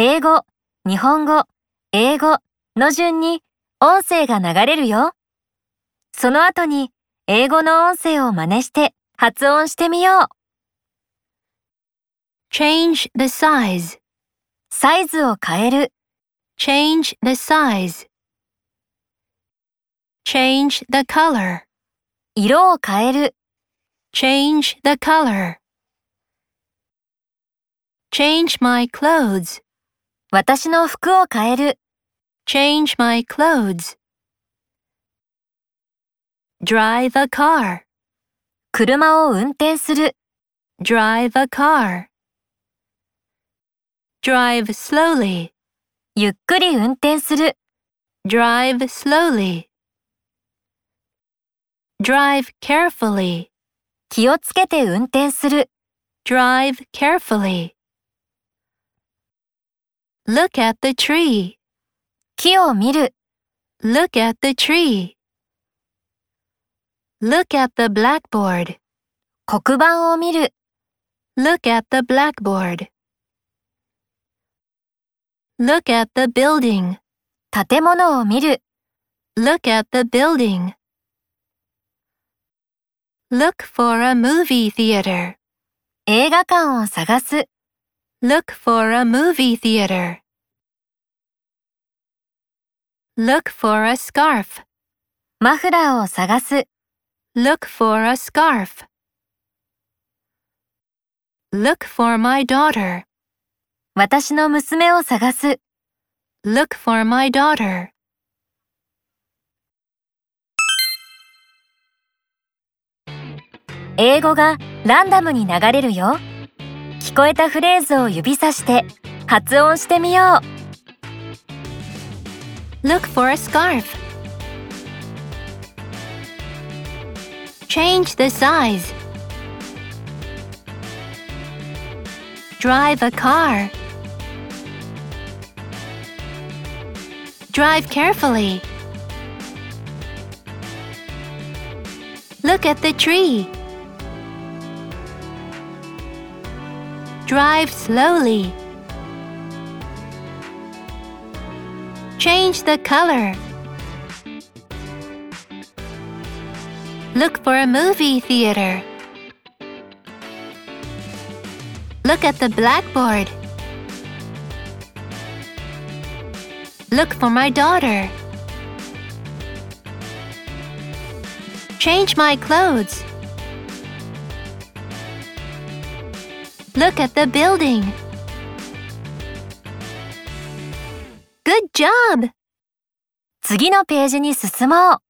英語、日本語、英語の順に音声が流れるよ。その後に英語の音声を真似して発音してみよう。Change the size. サイズを変える、Change the size. Change the color. 色を変える、Change the color. Change my clothes. 私の服を変える、Change my clothes. Drive a car. 車を運転する、Drive a car. Drive slowly. ゆっくり運転する、Drive slowly. Drive carefully. 気をつけて運転する、Drive carefully. Look at the tree. 木を見る、Look at the tree. Look at the blackboard. 黒板を見る、Look at the blackboard. Look at the building. 建物を見る、Look at the building. Look for a movie theater. 映画館を探す、Look for a movie theater. Look for a scarf. マフラーを探す、Look for a scarf. Look for my daughter. 私の娘を探す、Look for my daughter. 英語がランダムに流れるよ。聞こえたフレーズを指さして発音してみよう。Look for a scarf. Change the size. Drive a car. Drive carefully. Look at the tree. Drive slowly. Change the color. Look for a movie theater. Look at the blackboard. Look for my daughter. Change my clothes. Look at the building. Good job! 次のページに進もう。